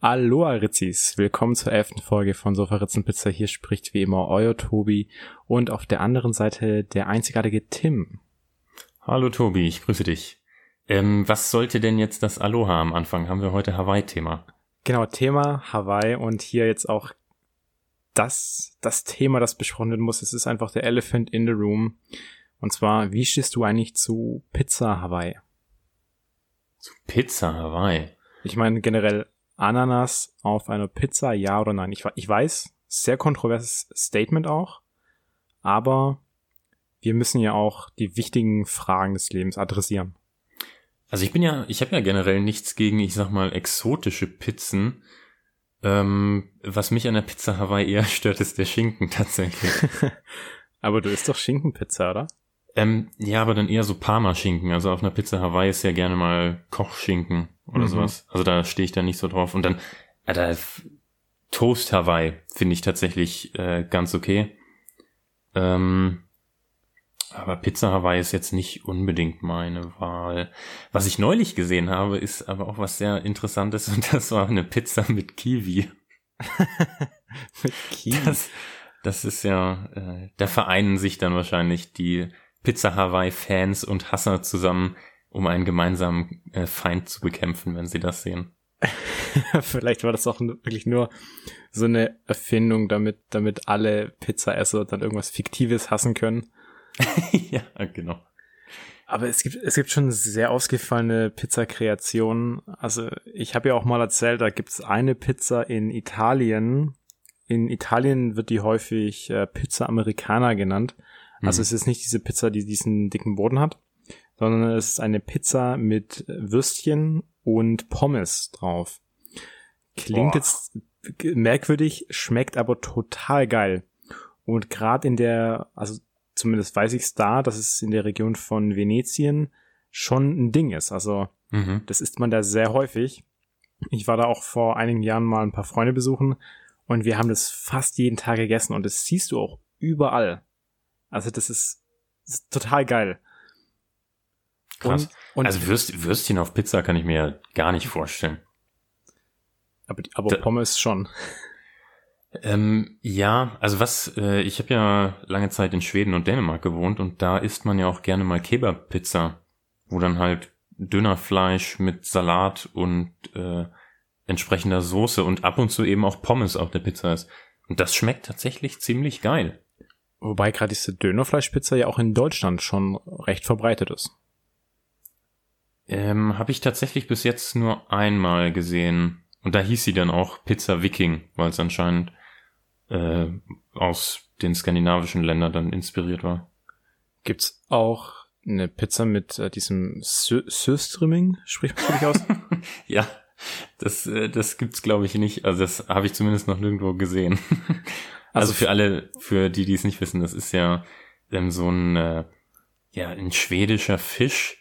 Aloha Ritzis, willkommen zur elften Folge von Sofa Ritzenpizza. Hier spricht wie immer euer Tobi und auf der anderen Seite der einzigartige Tim. Hallo Tobi, ich grüße dich. Ähm, was sollte denn jetzt das Aloha am Anfang? Haben wir heute Hawaii-Thema? Genau, Thema Hawaii und hier jetzt auch das, das Thema, das besprochen werden muss. Es ist einfach der Elephant in the Room. Und zwar, wie stehst du eigentlich zu Pizza Hawaii? Zu Pizza Hawaii? Ich meine generell Ananas auf einer Pizza, ja oder nein? Ich, ich weiß, sehr kontroverses Statement auch, aber wir müssen ja auch die wichtigen Fragen des Lebens adressieren. Also ich bin ja, ich habe ja generell nichts gegen, ich sag mal, exotische Pizzen. Ähm, was mich an der Pizza Hawaii eher stört, ist der Schinken tatsächlich. aber du isst doch Schinkenpizza, oder? Ähm, ja, aber dann eher so Parma-Schinken. Also auf einer Pizza Hawaii ist ja gerne mal Kochschinken oder mhm. sowas. Also da stehe ich dann nicht so drauf. Und dann, äh, da, Toast Hawaii finde ich tatsächlich äh, ganz okay. Ähm, aber Pizza Hawaii ist jetzt nicht unbedingt meine Wahl. Was ich neulich gesehen habe, ist aber auch was sehr Interessantes und das war eine Pizza mit Kiwi. mit Kiwi? Das, das ist ja, äh, da vereinen sich dann wahrscheinlich die Pizza Hawaii Fans und Hasser zusammen, um einen gemeinsamen äh, Feind zu bekämpfen, wenn sie das sehen. Vielleicht war das auch wirklich nur so eine Erfindung, damit, damit alle Pizzaesser dann irgendwas Fiktives hassen können. ja, genau. Aber es gibt, es gibt schon sehr ausgefallene Pizzakreationen. Also ich habe ja auch mal erzählt, da gibt's eine Pizza in Italien. In Italien wird die häufig äh, Pizza Americana genannt. Also mhm. es ist nicht diese Pizza, die diesen dicken Boden hat, sondern es ist eine Pizza mit Würstchen und Pommes drauf. Klingt Boah. jetzt merkwürdig, schmeckt aber total geil. Und gerade in der, also zumindest weiß ich es da, dass es in der Region von Venetien schon ein Ding ist. Also mhm. das isst man da sehr häufig. Ich war da auch vor einigen Jahren mal ein paar Freunde besuchen und wir haben das fast jeden Tag gegessen und das siehst du auch überall. Also das ist, das ist total geil. Krass. Und, und also Würst, Würstchen auf Pizza kann ich mir gar nicht vorstellen. Aber, aber da, Pommes schon. Ähm, ja, also was, äh, ich habe ja lange Zeit in Schweden und Dänemark gewohnt und da isst man ja auch gerne mal Kebab-Pizza, wo dann halt dünner Fleisch mit Salat und äh, entsprechender Soße und ab und zu eben auch Pommes auf der Pizza ist. Und das schmeckt tatsächlich ziemlich geil. Wobei gerade diese Dönerfleischpizza ja auch in Deutschland schon recht verbreitet ist. Ähm, Habe ich tatsächlich bis jetzt nur einmal gesehen. Und da hieß sie dann auch Pizza Viking, weil es anscheinend äh, aus den skandinavischen Ländern dann inspiriert war. Gibt's auch eine Pizza mit äh, diesem Söstrimming? Spricht man das aus? ja, das, äh, das gibt's glaube ich nicht. Also das habe ich zumindest noch nirgendwo gesehen. Also, also für alle, für die, die es nicht wissen, das ist ja ähm, so ein, äh, ja, ein schwedischer Fisch,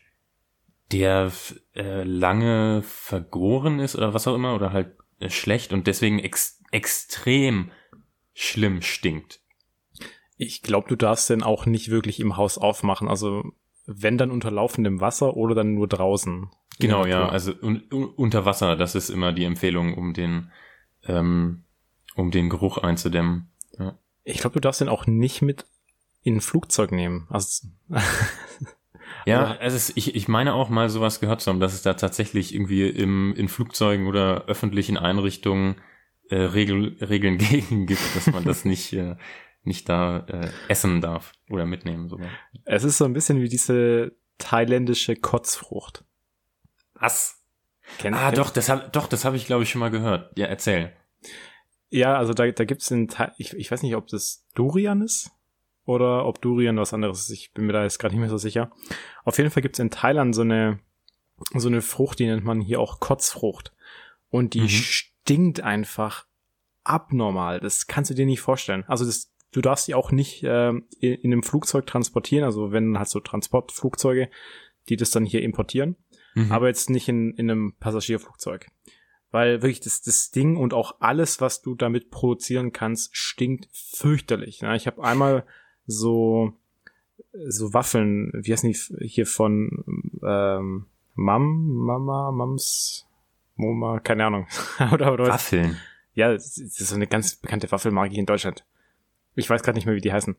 der äh, lange vergoren ist oder was auch immer oder halt äh, schlecht und deswegen ex extrem schlimm stinkt. Ich glaube, du darfst den auch nicht wirklich im Haus aufmachen. Also wenn dann unter laufendem Wasser oder dann nur draußen. Genau, ja. Also un unter Wasser, das ist immer die Empfehlung, um den, ähm, um den Geruch einzudämmen. Ja. Ich glaube, du darfst den auch nicht mit in ein Flugzeug nehmen. Also, ja, also es, ich, ich meine auch mal sowas gehört zu haben, dass es da tatsächlich irgendwie im, in Flugzeugen oder öffentlichen Einrichtungen äh, Regel, Regeln gegen gibt, dass man das nicht, äh, nicht da äh, essen darf oder mitnehmen sogar. Es ist so ein bisschen wie diese thailändische Kotzfrucht. Was? Kennt, ah, kennt? doch, das hab, doch, das habe ich glaube ich schon mal gehört. Ja, erzähl. Ja, also da, da gibt's in, ich, ich weiß nicht, ob das Durian ist oder ob Durian was anderes ist. Ich bin mir da jetzt gerade nicht mehr so sicher. Auf jeden Fall gibt's in Thailand so eine, so eine Frucht, die nennt man hier auch Kotzfrucht. Und die mhm. stinkt einfach abnormal. Das kannst du dir nicht vorstellen. Also das, du darfst die auch nicht äh, in, in einem Flugzeug transportieren. Also wenn halt so Transportflugzeuge, die das dann hier importieren. Mhm. Aber jetzt nicht in, in einem Passagierflugzeug weil wirklich das, das Ding und auch alles, was du damit produzieren kannst, stinkt fürchterlich. Ja, ich habe einmal so so Waffeln, wie heißen die hier von ähm, Mam, Mama, Mams, MoMA, keine Ahnung. oder, oder Waffeln. Ja, das ist so eine ganz bekannte Waffelmarke hier in Deutschland. Ich weiß gerade nicht mehr, wie die heißen.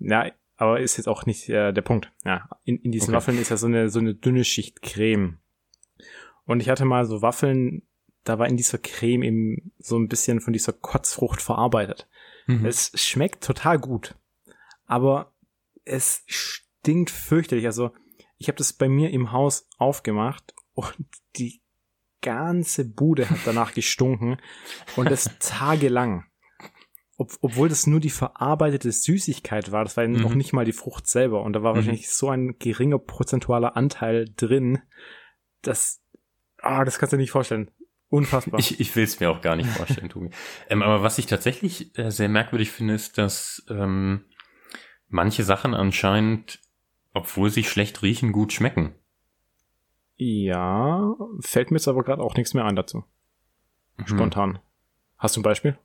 Ja, aber ist jetzt auch nicht äh, der Punkt. Ja, in, in diesen okay. Waffeln ist ja so eine so eine dünne Schicht Creme. Und ich hatte mal so Waffeln, da war in dieser Creme eben so ein bisschen von dieser Kotzfrucht verarbeitet. Mhm. Es schmeckt total gut, aber es stinkt fürchterlich. Also ich habe das bei mir im Haus aufgemacht und die ganze Bude hat danach gestunken und das tagelang. Ob, obwohl das nur die verarbeitete Süßigkeit war, das war mhm. noch nicht mal die Frucht selber und da war mhm. wahrscheinlich so ein geringer prozentualer Anteil drin, dass, ah, das kannst du dir nicht vorstellen. Unfassbar. Ich, ich will es mir auch gar nicht vorstellen, Tobi. ähm, aber was ich tatsächlich äh, sehr merkwürdig finde, ist, dass ähm, manche Sachen anscheinend, obwohl sie schlecht riechen, gut schmecken. Ja, fällt mir jetzt aber gerade auch nichts mehr ein dazu. Mhm. Spontan. Hm. Hast du ein Beispiel?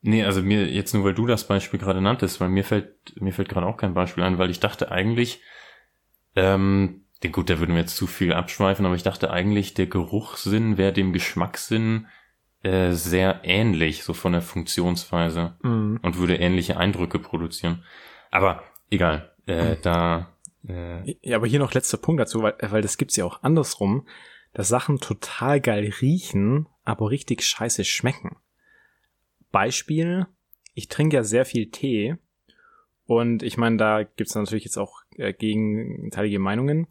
Nee, also mir jetzt nur, weil du das Beispiel gerade nanntest, weil mir fällt, mir fällt gerade auch kein Beispiel ein, weil ich dachte eigentlich, ähm, gut, da würden wir jetzt zu viel abschweifen, aber ich dachte eigentlich, der Geruchssinn wäre dem Geschmackssinn äh, sehr ähnlich, so von der Funktionsweise mhm. und würde ähnliche Eindrücke produzieren. Aber egal, äh, mhm. da. Äh, ja, aber hier noch letzter Punkt dazu, weil, weil das gibt's ja auch andersrum, dass Sachen total geil riechen, aber richtig scheiße schmecken. Beispiel, ich trinke ja sehr viel Tee und ich meine, da gibt's natürlich jetzt auch äh, gegenteilige Meinungen,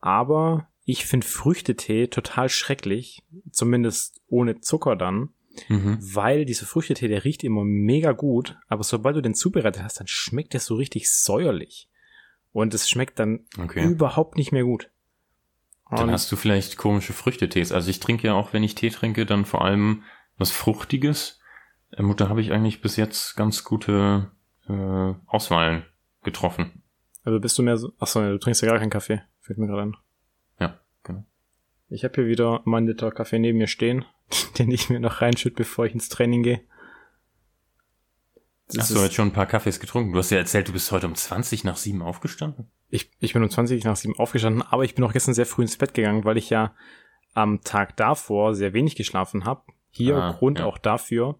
aber ich finde Früchtetee total schrecklich, zumindest ohne Zucker dann, mhm. weil dieser Früchtetee, der riecht immer mega gut, aber sobald du den zubereitet hast, dann schmeckt der so richtig säuerlich. Und es schmeckt dann okay. überhaupt nicht mehr gut. Und dann hast du vielleicht komische Früchtetees. Also ich trinke ja auch, wenn ich Tee trinke, dann vor allem was Fruchtiges. Da habe ich eigentlich bis jetzt ganz gute äh, Auswahlen getroffen. Also bist du mehr so, achso, du trinkst ja gar keinen Kaffee, fällt mir gerade an. Ja, genau. Ich habe hier wieder meinen Liter Kaffee neben mir stehen, den ich mir noch reinschütte, bevor ich ins Training gehe. Das Hast du heute schon ein paar Kaffees getrunken? Du hast ja erzählt, du bist heute um 20 nach 7 aufgestanden. Ich, ich bin um 20 nach 7 aufgestanden, aber ich bin auch gestern sehr früh ins Bett gegangen, weil ich ja am Tag davor sehr wenig geschlafen habe. Hier ah, Grund ja. auch dafür.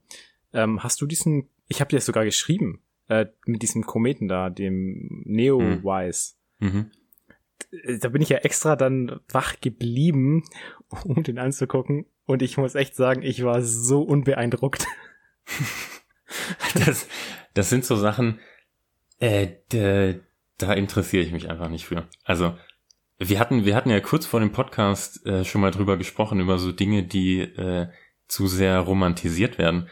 Ähm, hast du diesen, ich habe dir sogar geschrieben, äh, mit diesem Kometen da, dem Neowise. Mhm. mhm. Da bin ich ja extra dann wach geblieben, um den anzugucken. Und ich muss echt sagen, ich war so unbeeindruckt. das, das sind so Sachen, äh, de, da interessiere ich mich einfach nicht für. Also wir hatten, wir hatten ja kurz vor dem Podcast äh, schon mal drüber gesprochen, über so Dinge, die äh, zu sehr romantisiert werden.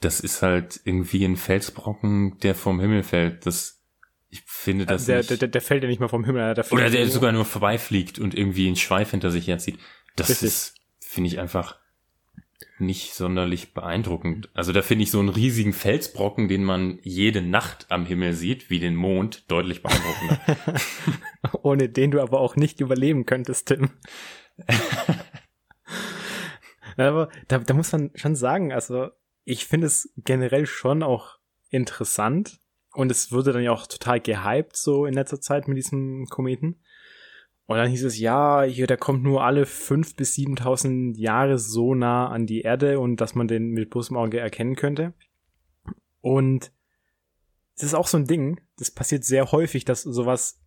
Das ist halt irgendwie ein Felsbrocken, der vom Himmel fällt. Das, ich finde das der, nicht. Der, der fällt ja nicht mal vom Himmel. Der oder der sogar nur vorbeifliegt und irgendwie einen Schweif hinter sich herzieht. Das Richtig. ist, finde ich einfach nicht sonderlich beeindruckend. Also da finde ich so einen riesigen Felsbrocken, den man jede Nacht am Himmel sieht, wie den Mond, deutlich beeindruckender. Ohne den du aber auch nicht überleben könntest, Tim. aber da, da muss man schon sagen, also ich finde es generell schon auch interessant und es wurde dann ja auch total gehypt so in letzter Zeit mit diesem Kometen. Und dann hieß es, ja, hier, der kommt nur alle fünf bis siebentausend Jahre so nah an die Erde und dass man den mit bloßem Auge erkennen könnte. Und das ist auch so ein Ding, das passiert sehr häufig, dass sowas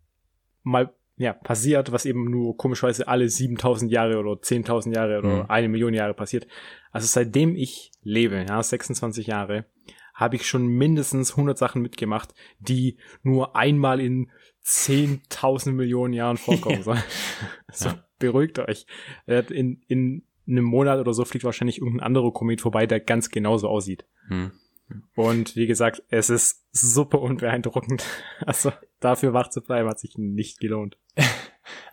mal ja, passiert, was eben nur komischweise alle 7000 Jahre oder 10.000 Jahre oder mhm. eine Million Jahre passiert. Also seitdem ich lebe, ja, 26 Jahre, habe ich schon mindestens 100 Sachen mitgemacht, die nur einmal in 10.000 Millionen Jahren vorkommen ja. sollen. Also ja. beruhigt euch. In, in einem Monat oder so fliegt wahrscheinlich irgendein anderer Komet vorbei, der ganz genauso aussieht. Mhm. Und wie gesagt, es ist super unbeeindruckend. Also dafür wach zu bleiben hat sich nicht gelohnt.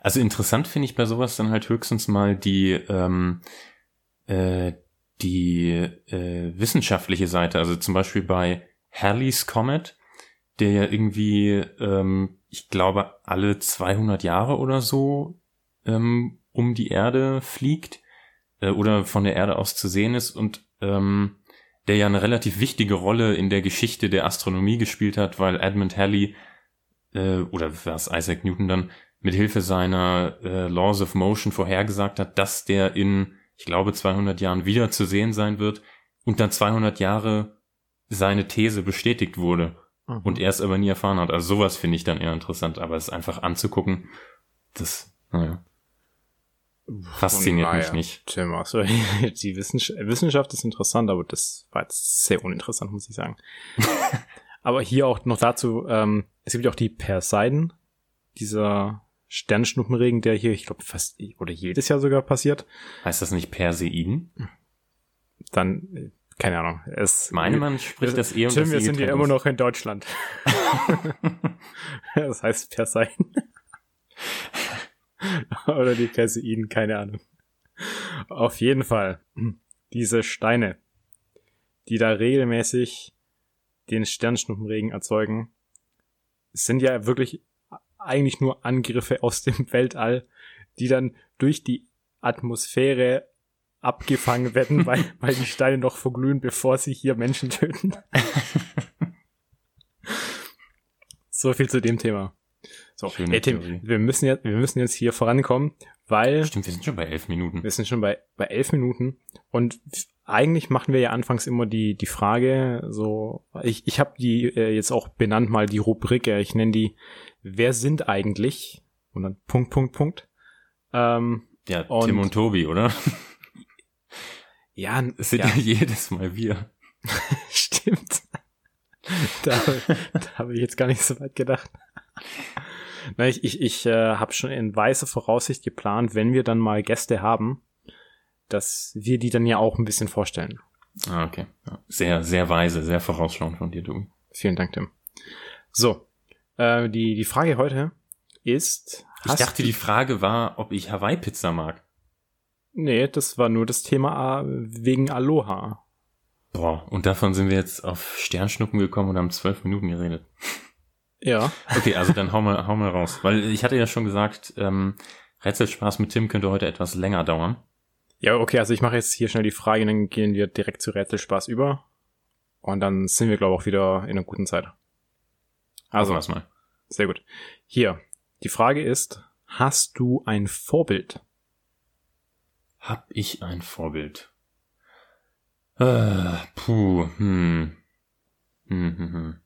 Also interessant finde ich bei sowas dann halt höchstens mal die ähm, äh, die äh, wissenschaftliche Seite. Also zum Beispiel bei Halley's Comet, der ja irgendwie, ähm, ich glaube, alle 200 Jahre oder so ähm, um die Erde fliegt äh, oder von der Erde aus zu sehen ist und ähm, der ja eine relativ wichtige Rolle in der Geschichte der Astronomie gespielt hat, weil Edmund Halley äh, oder was Isaac Newton dann mit Hilfe seiner äh, Laws of Motion vorhergesagt hat, dass der in ich glaube, 200 Jahren wieder zu sehen sein wird und dann 200 Jahre seine These bestätigt wurde mhm. und er es aber nie erfahren hat. Also sowas finde ich dann eher interessant, aber es einfach anzugucken, das, naja. Fasziniert naja, mich nicht. Tim, also die Wissenschaft, Wissenschaft ist interessant, aber das war jetzt sehr uninteressant, muss ich sagen. aber hier auch noch dazu, ähm, es gibt ja auch die Perseiden, dieser Sternschnuppenregen, der hier, ich glaube, fast oder jedes Jahr sogar passiert. Heißt das nicht Perseiden? Dann, keine Ahnung. Es, Meine man spricht das eher um Tim, wir sind ja immer noch in Deutschland. das heißt Perseiden. Oder die Perseiden, keine Ahnung. Auf jeden Fall. Diese Steine, die da regelmäßig den Sternschnuppenregen erzeugen, sind ja wirklich eigentlich nur Angriffe aus dem Weltall, die dann durch die Atmosphäre abgefangen werden, weil, weil die Steine noch verglühen, bevor sie hier Menschen töten. so viel zu dem Thema. So, Schöne ey, Tim, wir müssen jetzt, wir müssen jetzt hier vorankommen, weil. Stimmt, wir sind schon bei elf Minuten. Wir sind schon bei, bei elf Minuten. Und eigentlich machen wir ja anfangs immer die, die Frage, so, ich, ich habe die äh, jetzt auch benannt mal die Rubrik, äh, ich nenne die, wer sind eigentlich? Und dann Punkt, Punkt, Punkt. Ähm, ja, und, Tim und Tobi, oder? Ja, es sind ja. ja jedes Mal wir. Stimmt. Da, da habe ich jetzt gar nicht so weit gedacht. Na, ich ich, ich äh, habe schon in weißer Voraussicht geplant, wenn wir dann mal Gäste haben, dass wir die dann ja auch ein bisschen vorstellen. Ah, okay. Sehr, sehr weise, sehr vorausschauend von dir, du. Vielen Dank, Tim. So, äh, die, die Frage heute ist. Ich dachte, die Frage war, ob ich Hawaii-Pizza mag. Nee, das war nur das Thema äh, wegen Aloha. Boah, und davon sind wir jetzt auf Sternschnuppen gekommen und haben zwölf Minuten geredet. Ja. Okay, also dann hau mal, hau mal raus. Weil ich hatte ja schon gesagt, ähm, Rätselspaß mit Tim könnte heute etwas länger dauern. Ja, okay, also ich mache jetzt hier schnell die Frage, dann gehen wir direkt zu Rätselspaß über. Und dann sind wir, glaube ich, auch wieder in einer guten Zeit. Also, was mal. Sehr gut. Hier, die Frage ist, hast du ein Vorbild? Hab ich ein Vorbild? Äh, puh, hm. Hm, hm, hm.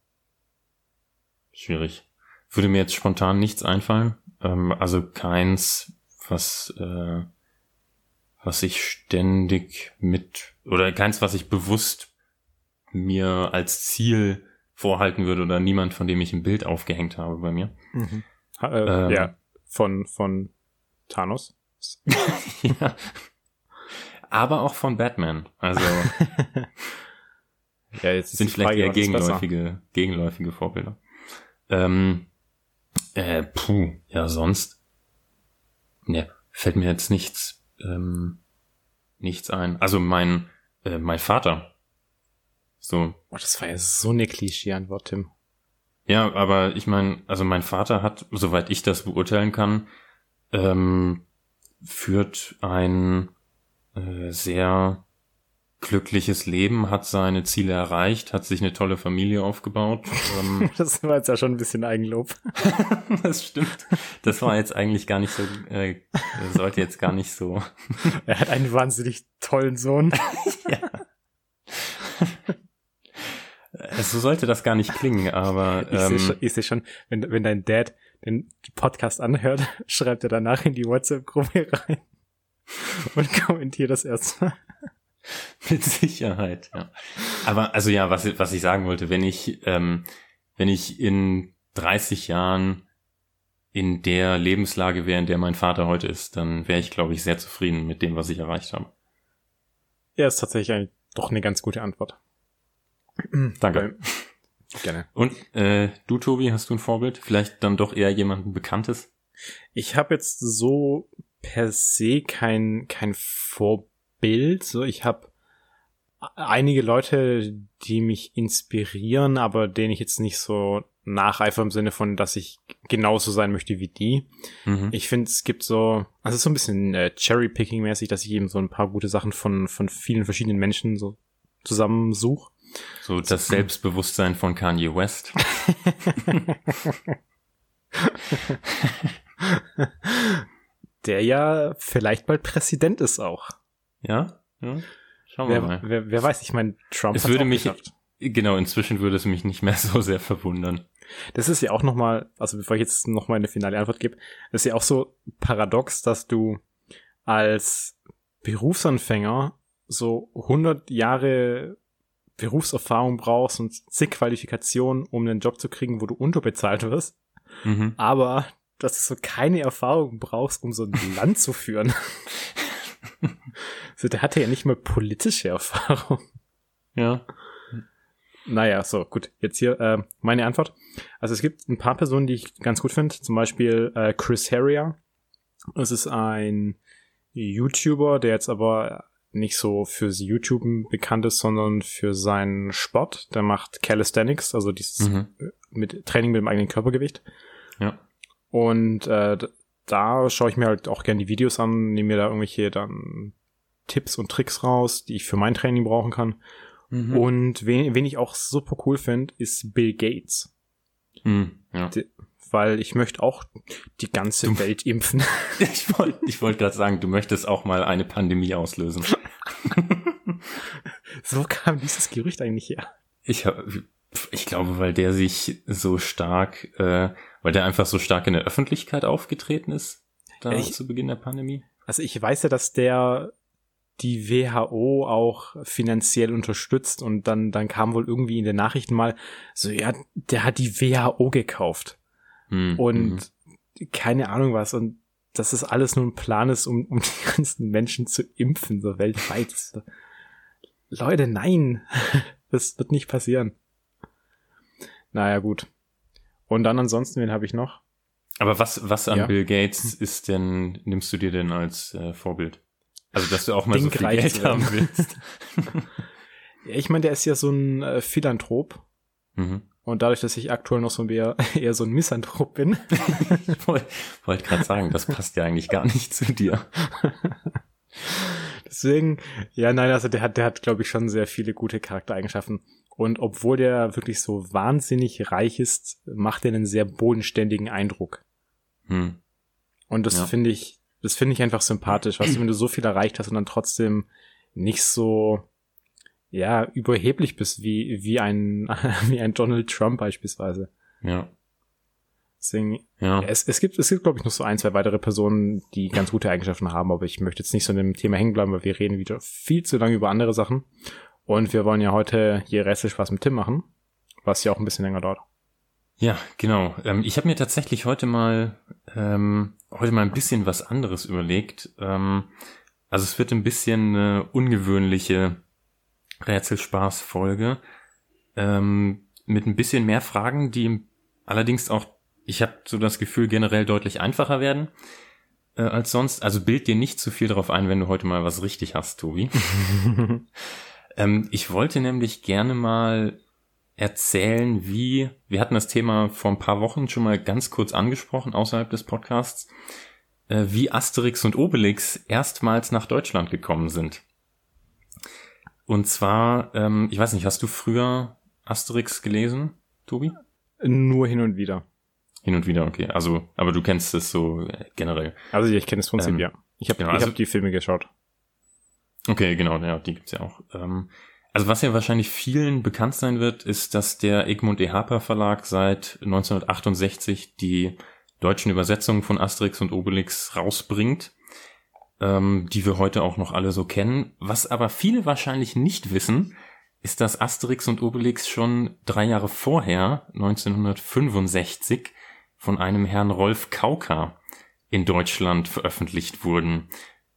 Schwierig. Würde mir jetzt spontan nichts einfallen. Ähm, also keins, was, äh, was ich ständig mit, oder keins, was ich bewusst mir als Ziel vorhalten würde oder niemand, von dem ich ein Bild aufgehängt habe bei mir. Mhm. Ha, äh, ähm, ja, von, von Thanos. ja. Aber auch von Batman. Also ja, jetzt sind vielleicht eher gegenläufige, gegenläufige Vorbilder. Ähm, äh, puh, ja, sonst. Ne, fällt mir jetzt nichts, ähm, nichts ein. Also mein, äh, mein Vater. So. Oh, das war ja so eine Klischee-Antwort, Tim. Ja, aber ich meine, also mein Vater hat, soweit ich das beurteilen kann, ähm, führt ein äh, sehr glückliches Leben, hat seine Ziele erreicht, hat sich eine tolle Familie aufgebaut. Ähm, das war jetzt ja schon ein bisschen Eigenlob. das stimmt. Das war jetzt eigentlich gar nicht so, äh, sollte jetzt gar nicht so. er hat einen wahnsinnig tollen Sohn. ja. So sollte das gar nicht klingen, aber ähm, ich sehe schon, seh schon, wenn, wenn dein Dad den Podcast anhört, schreibt er danach in die WhatsApp-Gruppe rein und kommentiert das erstmal. Mit Sicherheit, ja. Aber also ja, was, was ich sagen wollte, wenn ich, ähm, wenn ich in 30 Jahren in der Lebenslage wäre, in der mein Vater heute ist, dann wäre ich, glaube ich, sehr zufrieden mit dem, was ich erreicht habe. Ja, ist tatsächlich eigentlich doch eine ganz gute Antwort. Danke. Gerne. Und äh, du, Tobi, hast du ein Vorbild? Vielleicht dann doch eher jemanden Bekanntes? Ich habe jetzt so per se kein kein Vorbild. So, ich habe einige Leute, die mich inspirieren, aber denen ich jetzt nicht so nacheifer im Sinne von, dass ich genauso sein möchte wie die. Mhm. Ich finde, es gibt so, also es ist so ein bisschen äh, Cherry-Picking-mäßig, dass ich eben so ein paar gute Sachen von, von vielen verschiedenen Menschen so zusammensuche. So das Selbstbewusstsein von Kanye West. Der ja vielleicht bald Präsident ist auch. Ja? ja? Schauen wir wer, mal. Wer, wer weiß, ich meine, Trump es würde mich, geschafft. Genau, inzwischen würde es mich nicht mehr so sehr verwundern. Das ist ja auch nochmal, also bevor ich jetzt nochmal eine finale Antwort gebe, das ist ja auch so paradox, dass du als Berufsanfänger so 100 Jahre Berufserfahrung brauchst und zig Qualifikationen, um einen Job zu kriegen, wo du unterbezahlt wirst. Mhm. Aber dass du so keine Erfahrung brauchst, um so ein Land zu führen. also der hatte ja nicht mal politische Erfahrung. Ja. Naja, so, gut. Jetzt hier äh, meine Antwort. Also es gibt ein paar Personen, die ich ganz gut finde. Zum Beispiel äh, Chris Harrier. Es ist ein YouTuber, der jetzt aber nicht so fürs YouTube bekannt ist, sondern für seinen Sport. Der macht Calisthenics, also dieses mhm. mit Training mit dem eigenen Körpergewicht. Ja. Und äh, da schaue ich mir halt auch gerne die Videos an, nehme mir da irgendwelche dann Tipps und Tricks raus, die ich für mein Training brauchen kann. Mhm. Und wen, wen ich auch super cool finde, ist Bill Gates. Mhm, ja. Die, weil ich möchte auch die ganze du, Welt impfen. Ich wollte ich wollt gerade sagen, du möchtest auch mal eine Pandemie auslösen. so kam dieses Gerücht eigentlich her. Ich habe ich glaube, weil der sich so stark, äh, weil der einfach so stark in der Öffentlichkeit aufgetreten ist, da ich, zu Beginn der Pandemie. Also ich weiß ja, dass der die WHO auch finanziell unterstützt und dann, dann kam wohl irgendwie in den Nachrichten mal so, ja, der hat die WHO gekauft. Hm, und hm. keine Ahnung was und dass das alles nur ein Plan ist, um, um die ganzen Menschen zu impfen, so weltweit. Leute, nein, das wird nicht passieren. Naja, gut. Und dann ansonsten, wen habe ich noch? Aber was, was an ja. Bill Gates ist denn, nimmst du dir denn als äh, Vorbild? Also, dass du auch mal Ding so viel Geld haben willst. ja, ich meine, der ist ja so ein äh, Philanthrop. Mhm. Und dadurch, dass ich aktuell noch so mehr, eher so ein Misanthrop bin. ich wollte wollt gerade sagen, das passt ja eigentlich gar nicht zu dir. Deswegen, ja, nein, also der hat, der hat, glaube ich, schon sehr viele gute Charaktereigenschaften. Und obwohl der wirklich so wahnsinnig reich ist, macht er einen sehr bodenständigen Eindruck. Hm. Und das ja. finde ich, das finde ich einfach sympathisch, weißt du, wenn du so viel erreicht hast und dann trotzdem nicht so, ja, überheblich bist wie, wie ein, wie ein Donald Trump beispielsweise. Ja. Deswegen, ja. es, es gibt, es gibt, glaube ich, noch so ein, zwei weitere Personen, die ganz gute Eigenschaften haben, aber ich möchte jetzt nicht so in dem Thema hängen bleiben, weil wir reden wieder viel zu lange über andere Sachen. Und wir wollen ja heute hier restlich was mit Tim machen, was ja auch ein bisschen länger dauert. Ja, genau. Ähm, ich habe mir tatsächlich heute mal ähm, heute mal ein bisschen was anderes überlegt. Ähm, also es wird ein bisschen eine ungewöhnliche Rätselspaß-Folge ähm, mit ein bisschen mehr Fragen, die allerdings auch, ich habe so das Gefühl, generell deutlich einfacher werden äh, als sonst. Also bild dir nicht zu viel darauf ein, wenn du heute mal was richtig hast, Tobi. Ähm, ich wollte nämlich gerne mal erzählen, wie, wir hatten das Thema vor ein paar Wochen schon mal ganz kurz angesprochen außerhalb des Podcasts, äh, wie Asterix und Obelix erstmals nach Deutschland gekommen sind. Und zwar, ähm, ich weiß nicht, hast du früher Asterix gelesen, Tobi? Nur hin und wieder. Hin und wieder, okay. Also, aber du kennst es so äh, generell. Also ich kenne es Prinzip, ähm, ja. Ich habe genau, also, hab die Filme geschaut. Okay, genau, ja, die gibt's ja auch. Ähm, also was ja wahrscheinlich vielen bekannt sein wird, ist, dass der Egmont E. Harper Verlag seit 1968 die deutschen Übersetzungen von Asterix und Obelix rausbringt, ähm, die wir heute auch noch alle so kennen. Was aber viele wahrscheinlich nicht wissen, ist, dass Asterix und Obelix schon drei Jahre vorher, 1965, von einem Herrn Rolf Kauka in Deutschland veröffentlicht wurden.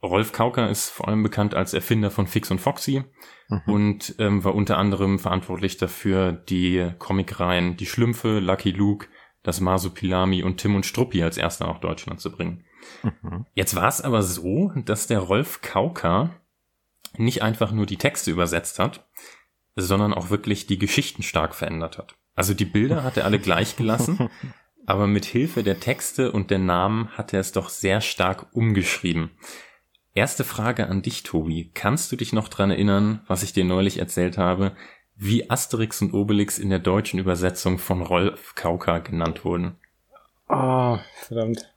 Rolf Kauker ist vor allem bekannt als Erfinder von Fix und Foxy mhm. und ähm, war unter anderem verantwortlich dafür, die Comicreihen Die Schlümpfe, Lucky Luke, das Masupilami und Tim und Struppi als erster nach Deutschland zu bringen. Mhm. Jetzt war es aber so, dass der Rolf Kauker nicht einfach nur die Texte übersetzt hat, sondern auch wirklich die Geschichten stark verändert hat. Also die Bilder hat er alle gleich gelassen, aber mit Hilfe der Texte und der Namen hat er es doch sehr stark umgeschrieben. Erste Frage an dich, Tobi. Kannst du dich noch dran erinnern, was ich dir neulich erzählt habe, wie Asterix und Obelix in der deutschen Übersetzung von Rolf Kauka genannt wurden? Ah, oh, verdammt.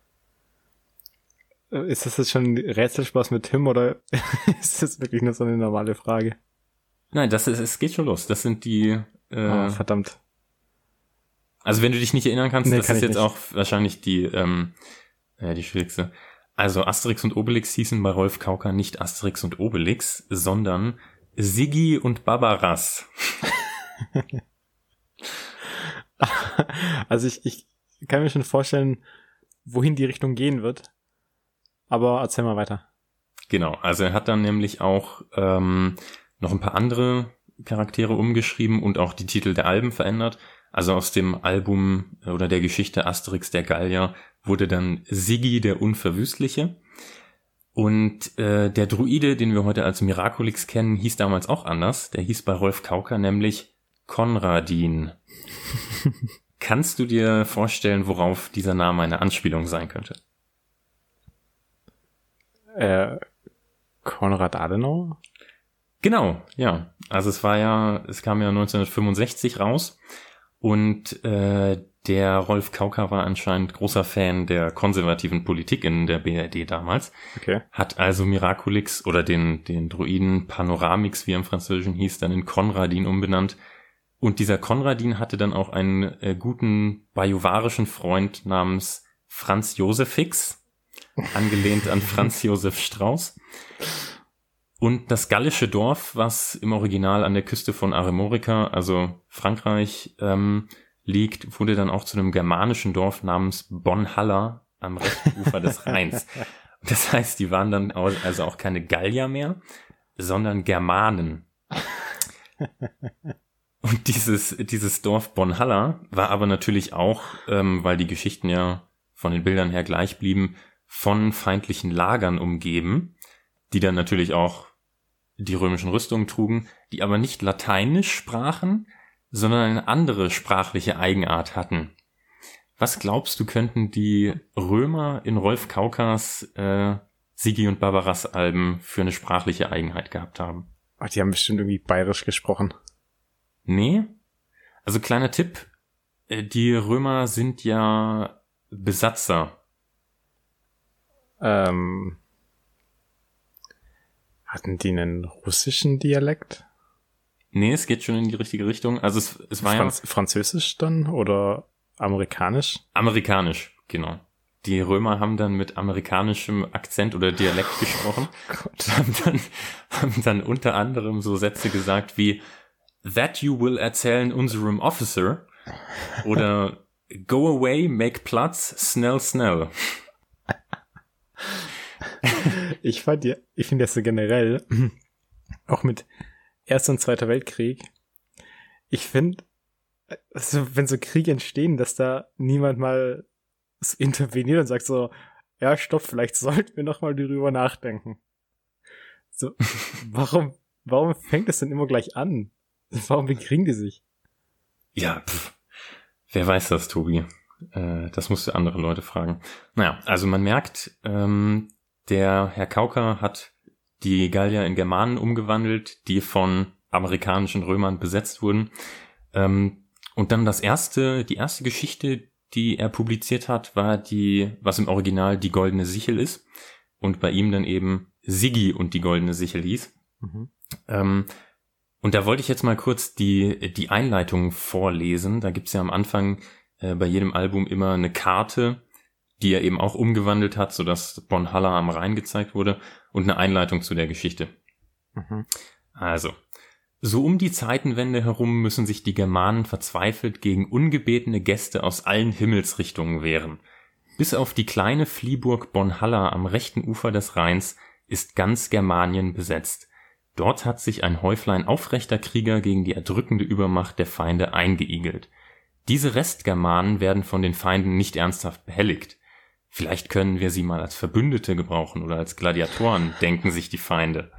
Ist das jetzt schon Rätselspaß mit Tim oder ist das wirklich nur so eine normale Frage? Nein, das ist, es geht schon los. Das sind die. Äh, oh, verdammt. Also wenn du dich nicht erinnern kannst, Nee, das kann ist jetzt nicht. auch wahrscheinlich die, ähm, ja, die schwierigste. Also Asterix und Obelix hießen bei Rolf Kauker nicht Asterix und Obelix, sondern Siggi und Barbaras. Also ich, ich kann mir schon vorstellen, wohin die Richtung gehen wird. Aber erzähl mal weiter. Genau, also er hat dann nämlich auch ähm, noch ein paar andere Charaktere umgeschrieben und auch die Titel der Alben verändert. Also aus dem Album oder der Geschichte Asterix der Gallier wurde dann Siggi der Unverwüstliche. Und äh, der Druide, den wir heute als Miraculix kennen, hieß damals auch anders. Der hieß bei Rolf Kauker nämlich Konradin. Kannst du dir vorstellen, worauf dieser Name eine Anspielung sein könnte? Äh, Konrad Adenauer? Genau, ja. Also es war ja, es kam ja 1965 raus und äh, der Rolf Kauker war anscheinend großer Fan der konservativen Politik in der BRD damals, Okay. hat also Miraculix oder den, den Druiden Panoramix, wie er im Französischen hieß, dann in Konradin umbenannt. Und dieser Konradin hatte dann auch einen äh, guten bajuwarischen Freund namens Franz Josefix, angelehnt an Franz Josef Strauß. Und das gallische Dorf, was im Original an der Küste von Aremorica, also Frankreich, ähm, liegt, wurde dann auch zu einem germanischen Dorf namens Bonhalla am rechten Ufer des Rheins. Das heißt, die waren dann also auch keine Gallier mehr, sondern Germanen. Und dieses, dieses Dorf Bonhalla war aber natürlich auch, ähm, weil die Geschichten ja von den Bildern her gleich blieben, von feindlichen Lagern umgeben, die dann natürlich auch die römischen Rüstungen trugen, die aber nicht Lateinisch sprachen, sondern eine andere sprachliche Eigenart hatten. Was glaubst du, könnten die Römer in Rolf Kaukers äh, Sigi und Barbaras Alben für eine sprachliche Eigenheit gehabt haben? Ach, die haben bestimmt irgendwie bayerisch gesprochen. Nee. Also kleiner Tipp, äh, die Römer sind ja Besatzer. Ähm, hatten die einen russischen Dialekt? Nee, es geht schon in die richtige Richtung. Also es, es war ja Franz Französisch dann oder amerikanisch? amerikanisch, genau. Die Römer haben dann mit amerikanischem Akzent oder Dialekt gesprochen. Gott. haben dann, haben dann unter anderem so Sätze gesagt wie That you will erzählen unserem Officer oder Go away, make Platz, snell, snell. Ich fand ja, ich finde das so generell, auch mit Erster und Zweiter Weltkrieg, ich finde, also wenn so Kriege entstehen, dass da niemand mal interveniert und sagt so, ja, stopp, vielleicht sollten wir noch mal darüber nachdenken. So, warum, warum fängt es denn immer gleich an? Warum bekriegen die sich? Ja, pff, wer weiß das, Tobi? Äh, das musst du andere Leute fragen. Naja, also man merkt, ähm, der Herr Kauker hat die Gallier in Germanen umgewandelt, die von amerikanischen Römern besetzt wurden. Ähm, und dann das erste, die erste Geschichte, die er publiziert hat, war die, was im Original die goldene Sichel ist. Und bei ihm dann eben Siggi und die goldene Sichel hieß. Mhm. Ähm, und da wollte ich jetzt mal kurz die, die Einleitung vorlesen. Da gibt's ja am Anfang äh, bei jedem Album immer eine Karte, die er eben auch umgewandelt hat, sodass Bonhalla am Rhein gezeigt wurde und eine Einleitung zu der Geschichte. Mhm. Also, so um die Zeitenwende herum müssen sich die Germanen verzweifelt gegen ungebetene Gäste aus allen Himmelsrichtungen wehren. Bis auf die kleine Fliehburg Bonhalla am rechten Ufer des Rheins ist ganz Germanien besetzt. Dort hat sich ein Häuflein aufrechter Krieger gegen die erdrückende Übermacht der Feinde eingeigelt. Diese Restgermanen werden von den Feinden nicht ernsthaft behelligt. Vielleicht können wir sie mal als Verbündete gebrauchen oder als Gladiatoren, denken sich die Feinde.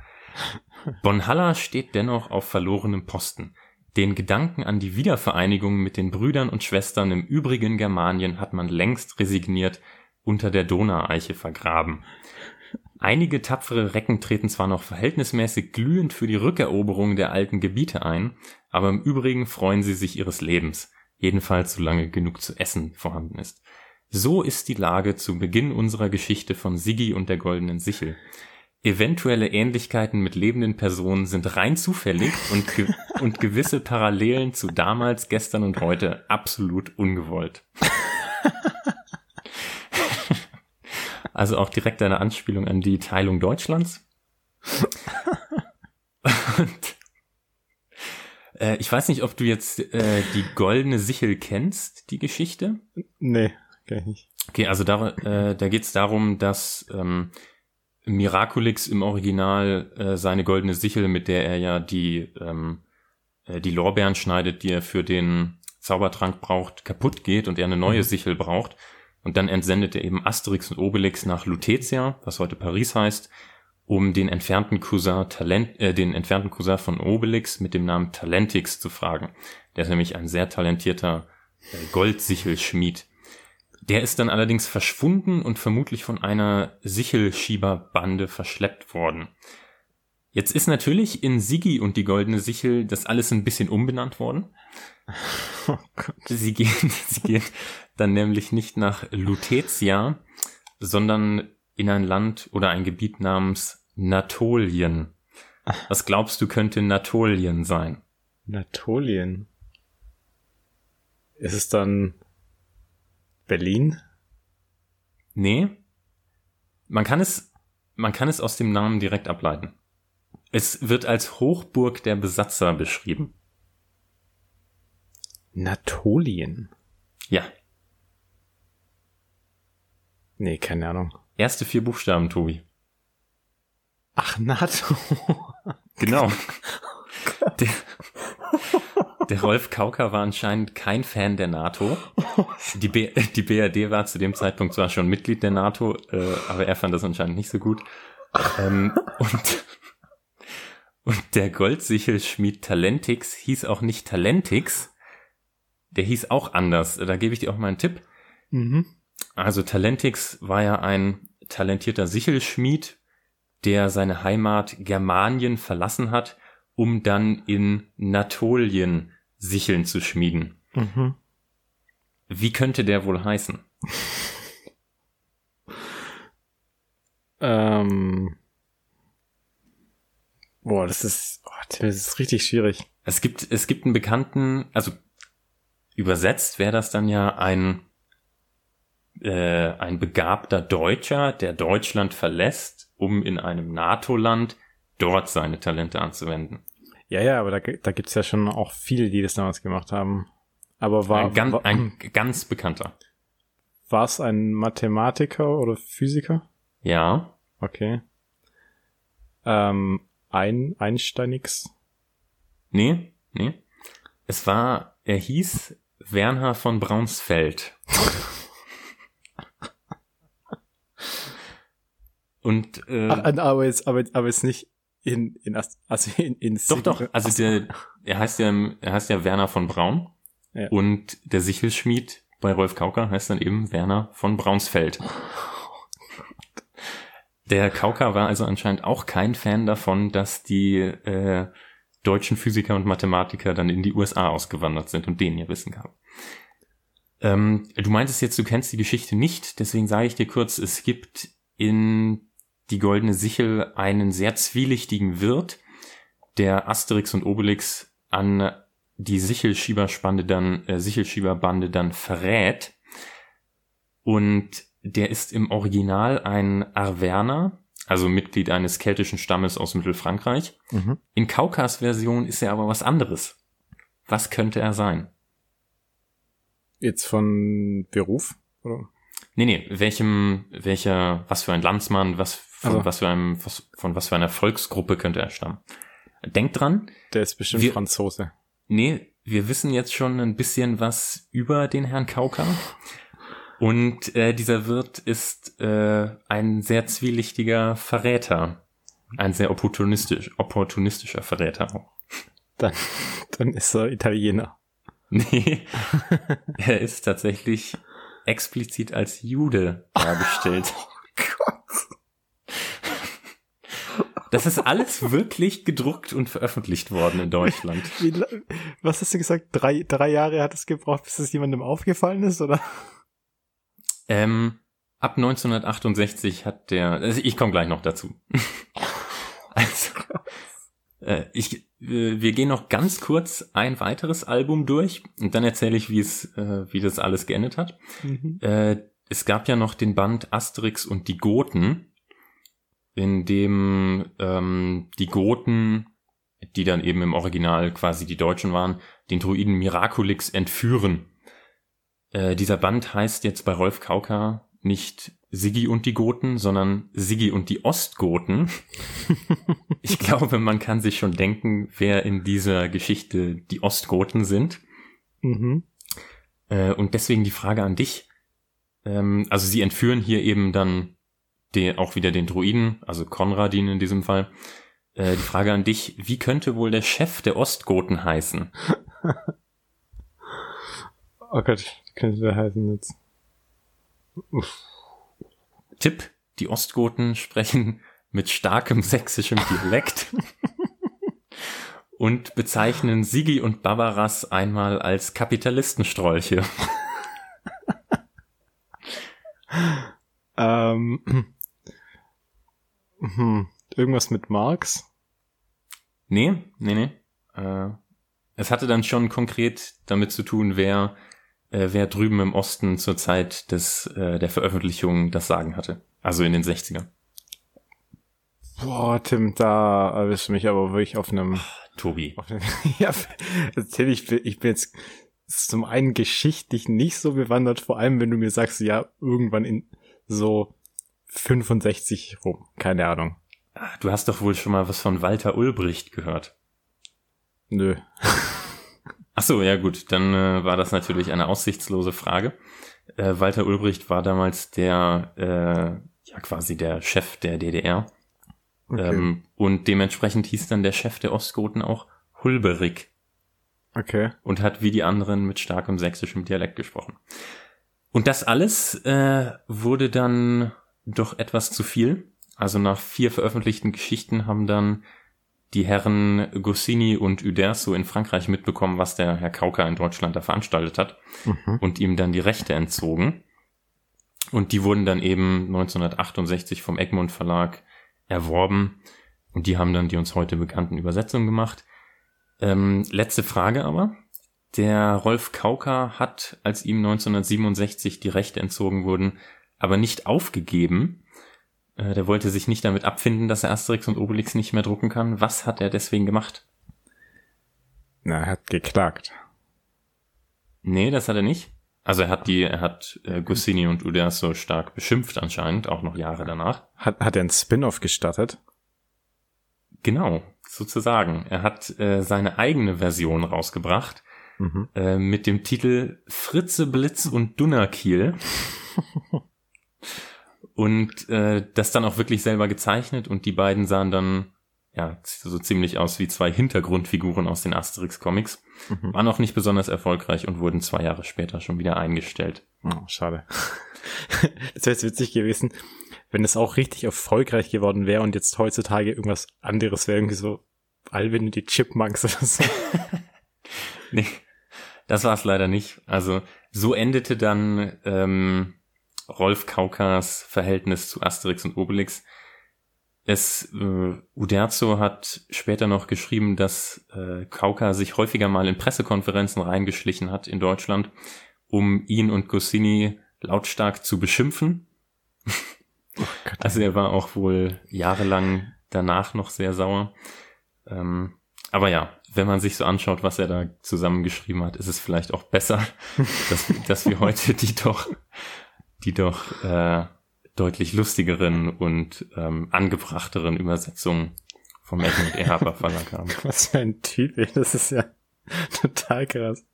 Bonhalla steht dennoch auf verlorenem Posten. Den Gedanken an die Wiedervereinigung mit den Brüdern und Schwestern im übrigen Germanien hat man längst resigniert unter der Donaueiche vergraben. Einige tapfere Recken treten zwar noch verhältnismäßig glühend für die Rückeroberung der alten Gebiete ein, aber im Übrigen freuen sie sich ihres Lebens, jedenfalls solange genug zu essen vorhanden ist. So ist die Lage zu Beginn unserer Geschichte von Siggi und der goldenen Sichel. Eventuelle Ähnlichkeiten mit lebenden Personen sind rein zufällig und, ge und gewisse Parallelen zu damals, gestern und heute absolut ungewollt. also auch direkt eine Anspielung an die Teilung Deutschlands. Und äh, ich weiß nicht, ob du jetzt äh, die goldene Sichel kennst, die Geschichte. Nee, kenn ich nicht. Okay, also da, äh, da geht es darum, dass ähm, Miraculix im Original äh, seine goldene Sichel, mit der er ja die, ähm, äh, die Lorbeeren schneidet, die er für den Zaubertrank braucht, kaputt geht und er eine neue mhm. Sichel braucht. Und dann entsendet er eben Asterix und Obelix nach Lutetia, was heute Paris heißt, um den entfernten Cousin Talent, äh, den entfernten Cousin von Obelix mit dem Namen Talentix zu fragen. Der ist nämlich ein sehr talentierter äh, Goldsichel-Schmied. Der ist dann allerdings verschwunden und vermutlich von einer Sichelschieberbande verschleppt worden. Jetzt ist natürlich in Sigi und die goldene Sichel das alles ein bisschen umbenannt worden. Oh sie gehen, sie gehen dann nämlich nicht nach Lutetia, sondern in ein Land oder ein Gebiet namens Natolien. Was glaubst du könnte Natolien sein? Natolien? Ist es dann Berlin? Nee. Man kann es, man kann es aus dem Namen direkt ableiten. Es wird als Hochburg der Besatzer beschrieben. Natolien? Ja. Nee, keine Ahnung. Erste vier Buchstaben, Tobi. Ach, NATO. genau. der, der Rolf Kauker war anscheinend kein Fan der NATO. Die, B die BRD war zu dem Zeitpunkt zwar schon Mitglied der NATO, äh, aber er fand das anscheinend nicht so gut. Ähm, und, und der Goldsichel-Schmied Talentix hieß auch nicht Talentix, der hieß auch anders. Da gebe ich dir auch mal einen Tipp. Mhm. Also Talentix war ja ein talentierter Sichelschmied, der seine Heimat Germanien verlassen hat, um dann in Natolien Sicheln zu schmieden. Mhm. Wie könnte der wohl heißen? ähm. Boah, das ist, oh, das ist richtig schwierig. Es gibt, es gibt einen bekannten, also übersetzt wäre das dann ja ein äh, ein begabter Deutscher, der Deutschland verlässt, um in einem NATO-Land dort seine Talente anzuwenden. Ja, ja, aber da, da gibt's ja schon auch viele, die das damals gemacht haben. Aber war ein, ganz, war, ein ganz bekannter. War es ein Mathematiker oder Physiker? Ja. Okay. Ähm, ein Einsteinix? Nee, nee. Es war, er hieß Werner von Braunsfeld. Und äh, Ach, aber jetzt, aber, aber jetzt nicht in, in also in, in Doch, doch, also der, er heißt ja, er heißt ja Werner von Braun. Ja. Und der Sichelschmied bei Rolf Kauker heißt dann eben Werner von Braunsfeld. Der Kauker war also anscheinend auch kein Fan davon, dass die äh, deutschen Physiker und Mathematiker dann in die USA ausgewandert sind und denen ihr Wissen gaben. Ähm, du meintest jetzt, du kennst die Geschichte nicht, deswegen sage ich dir kurz, es gibt in die Goldene Sichel einen sehr zwielichtigen Wirt, der Asterix und Obelix an die Sichelschieberbande dann, äh, Sichelschieberbande dann verrät. Und der ist im Original ein Arverner, also Mitglied eines keltischen Stammes aus Mittelfrankreich. Mhm. In Kaukas Version ist er aber was anderes. Was könnte er sein? Jetzt von Beruf, oder? Nee, nee, welchem, welcher, was für ein Landsmann, was von also. was für einem, von was für einer Volksgruppe könnte er stammen? Denkt dran. Der ist bestimmt wir, Franzose. Nee, wir wissen jetzt schon ein bisschen was über den Herrn Kauka. Und äh, dieser Wirt ist äh, ein sehr zwielichtiger Verräter. Ein sehr opportunistisch, opportunistischer Verräter auch. Dann, dann ist er Italiener. Nee, er ist tatsächlich explizit als Jude dargestellt. Oh Gott. Das ist alles wirklich gedruckt und veröffentlicht worden in Deutschland. Wie, was hast du gesagt? Drei, drei Jahre hat es gebraucht, bis es jemandem aufgefallen ist, oder? Ähm, ab 1968 hat der, also ich komme gleich noch dazu. also, äh, ich, äh, wir gehen noch ganz kurz ein weiteres Album durch und dann erzähle ich, wie es, äh, wie das alles geendet hat. Mhm. Äh, es gab ja noch den Band Asterix und die Goten, in dem ähm, die Goten, die dann eben im Original quasi die Deutschen waren, den Druiden Miraculix entführen. Äh, dieser Band heißt jetzt bei Rolf Kauka nicht Siggi und die Goten, sondern Siggi und die Ostgoten. ich glaube, man kann sich schon denken, wer in dieser Geschichte die Ostgoten sind. Mhm. Äh, und deswegen die Frage an dich. Ähm, also sie entführen hier eben dann den, auch wieder den Druiden, also Konradin in diesem Fall. Äh, die Frage an dich, wie könnte wohl der Chef der Ostgoten heißen? oh Gott, wie könnte der heißen jetzt? Uff. Tipp, die Ostgoten sprechen mit starkem sächsischem Dialekt und bezeichnen Sigi und Barbaras einmal als Kapitalistenstrolche. Hm, irgendwas mit Marx? Nee, nee, nee. Äh, es hatte dann schon konkret damit zu tun, wer, äh, wer drüben im Osten zur Zeit des, äh, der Veröffentlichung das Sagen hatte. Also in den 60ern. Boah, Tim, da erwischst du mich aber wirklich auf einem. Tobi. Auf einem, ja, Tim, ich bin, ich bin jetzt zum einen geschichtlich nicht so bewandert, vor allem wenn du mir sagst, ja, irgendwann in so 65 rum. Keine Ahnung. Du hast doch wohl schon mal was von Walter Ulbricht gehört. Nö. Ach so, ja gut, dann äh, war das natürlich eine aussichtslose Frage. Äh, Walter Ulbricht war damals der, äh, ja quasi der Chef der DDR. Okay. Ähm, und dementsprechend hieß dann der Chef der Ostgoten auch Hulberig. Okay. Und hat wie die anderen mit starkem sächsischem Dialekt gesprochen. Und das alles äh, wurde dann doch etwas zu viel. Also nach vier veröffentlichten Geschichten haben dann die Herren Goscinny und Uderzo in Frankreich mitbekommen, was der Herr Kauka in Deutschland da veranstaltet hat mhm. und ihm dann die Rechte entzogen. Und die wurden dann eben 1968 vom Egmont Verlag erworben und die haben dann die uns heute bekannten Übersetzungen gemacht. Ähm, letzte Frage aber. Der Rolf Kauka hat, als ihm 1967 die Rechte entzogen wurden, aber nicht aufgegeben. Äh, der wollte sich nicht damit abfinden, dass er Asterix und Obelix nicht mehr drucken kann. Was hat er deswegen gemacht? Na, er hat geklagt. Nee, das hat er nicht. Also er hat die, er hat äh, Goscinny und Uderzo stark beschimpft anscheinend, auch noch Jahre danach. Hat, hat er ein Spin-off gestattet? Genau, sozusagen. Er hat äh, seine eigene Version rausgebracht mhm. äh, mit dem Titel Fritze Blitz und Dunnerkiel. und äh, das dann auch wirklich selber gezeichnet und die beiden sahen dann ja so ziemlich aus wie zwei Hintergrundfiguren aus den Asterix-Comics. Mhm. Waren auch nicht besonders erfolgreich und wurden zwei Jahre später schon wieder eingestellt. Oh, schade. das wäre jetzt witzig gewesen, wenn es auch richtig erfolgreich geworden wäre und jetzt heutzutage irgendwas anderes wäre, irgendwie so Alvin und die Chipmunks oder so. nee, das war es leider nicht. Also so endete dann ähm, Rolf Kaukas Verhältnis zu Asterix und Obelix. Es, äh, Uderzo hat später noch geschrieben, dass äh, Kauka sich häufiger mal in Pressekonferenzen reingeschlichen hat in Deutschland, um ihn und Goscinny lautstark zu beschimpfen. Oh also er war auch wohl jahrelang danach noch sehr sauer. Ähm, aber ja, wenn man sich so anschaut, was er da zusammengeschrieben hat, ist es vielleicht auch besser, dass, dass wir heute die doch die doch äh, deutlich lustigeren und ähm, angebrachteren Übersetzungen vom Edmund Ehaber Verlag haben. Was für ein Typ, ey. das ist ja total krass.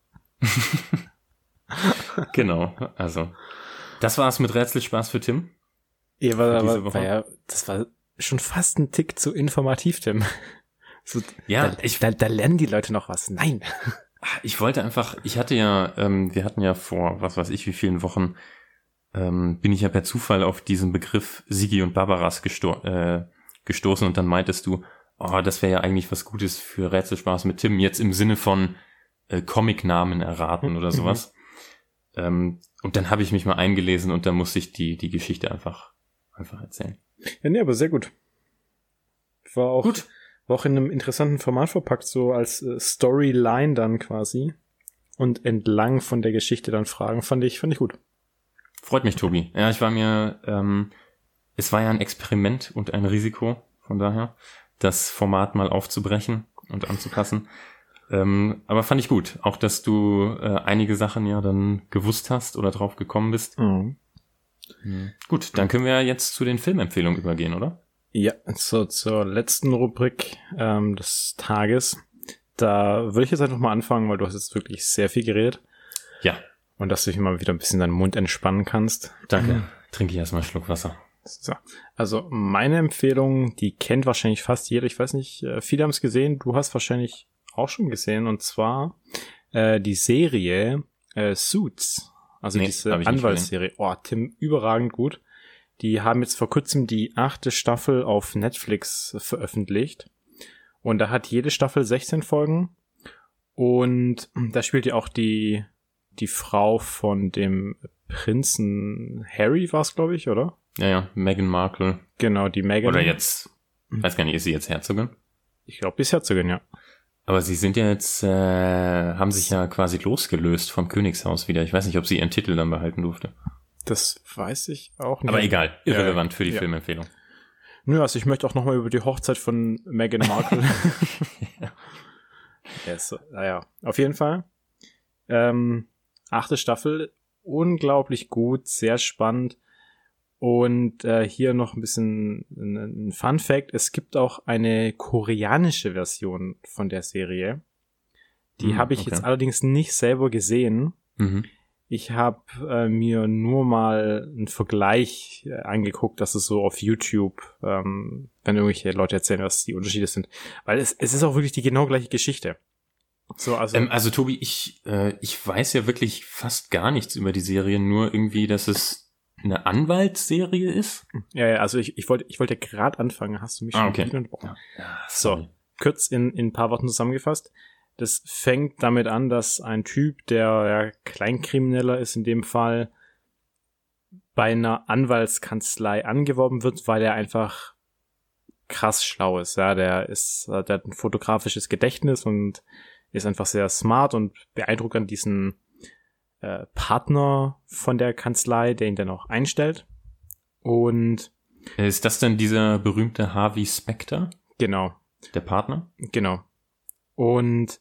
genau, also das war's mit Rätselspaß für Tim. Ja, war, aber, war ja, das war schon fast ein Tick zu informativ, Tim. So, ja, da, ich, da, da lernen die Leute noch was. Nein. Ich wollte einfach, ich hatte ja, ähm, wir hatten ja vor, was weiß ich, wie vielen Wochen ähm, bin ich ja per Zufall auf diesen Begriff Sigi und Barbaras gesto äh, gestoßen und dann meintest du, oh, das wäre ja eigentlich was Gutes für Rätselspaß mit Tim, jetzt im Sinne von äh, Comic-Namen erraten oder sowas. ähm, und dann habe ich mich mal eingelesen und dann musste ich die, die Geschichte einfach, einfach erzählen. Ja, nee, aber sehr gut. War auch, gut. war auch in einem interessanten Format verpackt, so als äh, Storyline dann quasi. Und entlang von der Geschichte dann Fragen, fand ich, fand ich gut. Freut mich, Tobi. Ja, ich war mir, ähm, es war ja ein Experiment und ein Risiko, von daher, das Format mal aufzubrechen und anzupassen. Ähm, aber fand ich gut, auch dass du äh, einige Sachen ja dann gewusst hast oder drauf gekommen bist. Mhm. Mhm. Gut, dann können wir jetzt zu den Filmempfehlungen übergehen, oder? Ja, so zur letzten Rubrik ähm, des Tages. Da würde ich jetzt einfach mal anfangen, weil du hast jetzt wirklich sehr viel geredet. Ja. Und dass du dich mal wieder ein bisschen deinen Mund entspannen kannst. Danke. Trinke ich erstmal einen Schluck Wasser. So. Also meine Empfehlung, die kennt wahrscheinlich fast jeder. Ich weiß nicht, äh, viele haben es gesehen. Du hast wahrscheinlich auch schon gesehen. Und zwar äh, die Serie äh, Suits. Also nee, diese Anwaltsserie. Oh, Tim, überragend gut. Die haben jetzt vor kurzem die achte Staffel auf Netflix veröffentlicht. Und da hat jede Staffel 16 Folgen. Und da spielt ja auch die, die Frau von dem Prinzen Harry war es, glaube ich, oder? Ja, ja, Meghan Markle. Genau, die Meghan. Oder jetzt, weiß gar nicht, ist sie jetzt Herzogin? Ich glaube, ist Herzogin, ja. Aber sie sind ja jetzt, äh, haben sich ja quasi losgelöst vom Königshaus wieder. Ich weiß nicht, ob sie ihren Titel dann behalten durfte. Das weiß ich auch nicht. Aber egal, irrelevant ja, für die ja. Filmempfehlung. Nö, also ich möchte auch nochmal über die Hochzeit von Meghan Markle. ja. yes, naja, auf jeden Fall. Ähm, achte Staffel, unglaublich gut, sehr spannend. Und äh, hier noch ein bisschen ein Fun Fact. Es gibt auch eine koreanische Version von der Serie. Die mhm, habe ich okay. jetzt allerdings nicht selber gesehen. Mhm. Ich habe äh, mir nur mal einen Vergleich äh, angeguckt, dass es so auf YouTube, ähm, wenn irgendwelche Leute erzählen, was die Unterschiede sind. Weil es, es ist auch wirklich die genau gleiche Geschichte. So, also, ähm, also Tobi, ich, äh, ich weiß ja wirklich fast gar nichts über die Serie, nur irgendwie, dass es eine Anwaltsserie ist? Ja, ja, also ich, ich wollte ich wollte gerade anfangen, hast du mich ah, schon okay. Ja. Ja, so, kurz in, in ein paar Worten zusammengefasst. Das fängt damit an, dass ein Typ, der ja, Kleinkrimineller ist in dem Fall, bei einer Anwaltskanzlei angeworben wird, weil er einfach krass schlau ist. Ja, der ist, der hat ein fotografisches Gedächtnis und ist einfach sehr smart und beeindruckt an diesen äh, Partner von der Kanzlei, der ihn dann auch einstellt. Und ist das denn dieser berühmte Harvey Specter? Genau. Der Partner? Genau. Und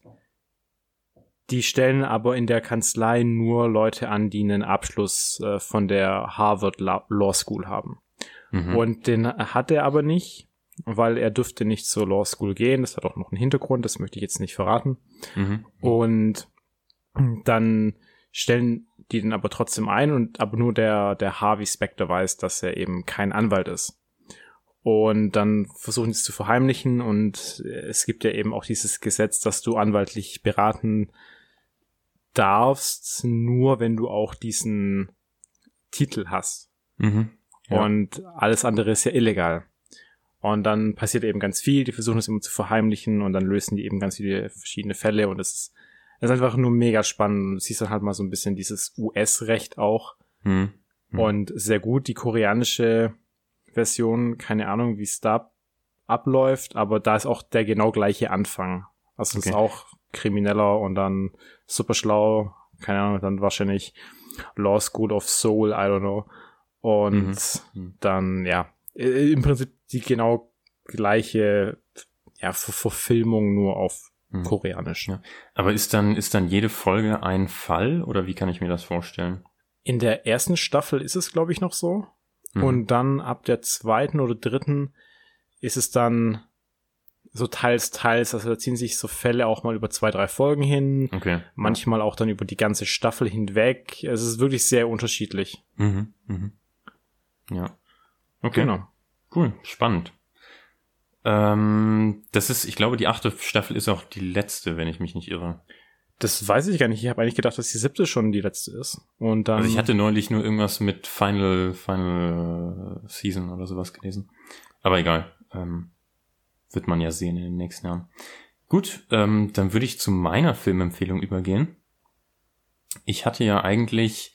die stellen aber in der Kanzlei nur Leute an, die einen Abschluss äh, von der Harvard Law School haben. Mhm. Und den hat er aber nicht, weil er dürfte nicht zur Law School gehen. Das hat auch noch einen Hintergrund, das möchte ich jetzt nicht verraten. Mhm. Und dann stellen die den aber trotzdem ein und aber nur der, der Harvey Specter weiß, dass er eben kein Anwalt ist. Und dann versuchen sie es zu verheimlichen und es gibt ja eben auch dieses Gesetz, dass du anwaltlich beraten darfst, nur wenn du auch diesen Titel hast. Mhm, ja. Und alles andere ist ja illegal. Und dann passiert eben ganz viel, die versuchen es immer zu verheimlichen und dann lösen die eben ganz viele verschiedene Fälle und es ist das ist einfach nur mega spannend. Du siehst dann halt mal so ein bisschen dieses US-Recht auch. Hm. Hm. Und sehr gut. Die koreanische Version, keine Ahnung, wie es da abläuft, aber da ist auch der genau gleiche Anfang. Also okay. ist auch Krimineller und dann super schlau, keine Ahnung, dann wahrscheinlich Law School of Soul, I don't know. Und mhm. mhm. dann, ja, im Prinzip die genau gleiche ja, Verfilmung nur auf hm. Koreanisch. Ja. Aber ist dann, ist dann jede Folge ein Fall oder wie kann ich mir das vorstellen? In der ersten Staffel ist es, glaube ich, noch so. Mhm. Und dann ab der zweiten oder dritten ist es dann so teils, teils. Also da ziehen sich so Fälle auch mal über zwei, drei Folgen hin. Okay. Manchmal auch dann über die ganze Staffel hinweg. Es ist wirklich sehr unterschiedlich. Mhm. Mhm. Ja. Okay. Genau. Cool. Spannend. Ähm, das ist, ich glaube, die achte Staffel ist auch die letzte, wenn ich mich nicht irre. Das weiß ich gar nicht. Ich habe eigentlich gedacht, dass die siebte schon die letzte ist. Und dann. Also ich hatte neulich nur irgendwas mit Final, Final Season oder sowas gelesen. Aber egal. Ähm, wird man ja sehen in den nächsten Jahren. Gut, ähm, dann würde ich zu meiner Filmempfehlung übergehen. Ich hatte ja eigentlich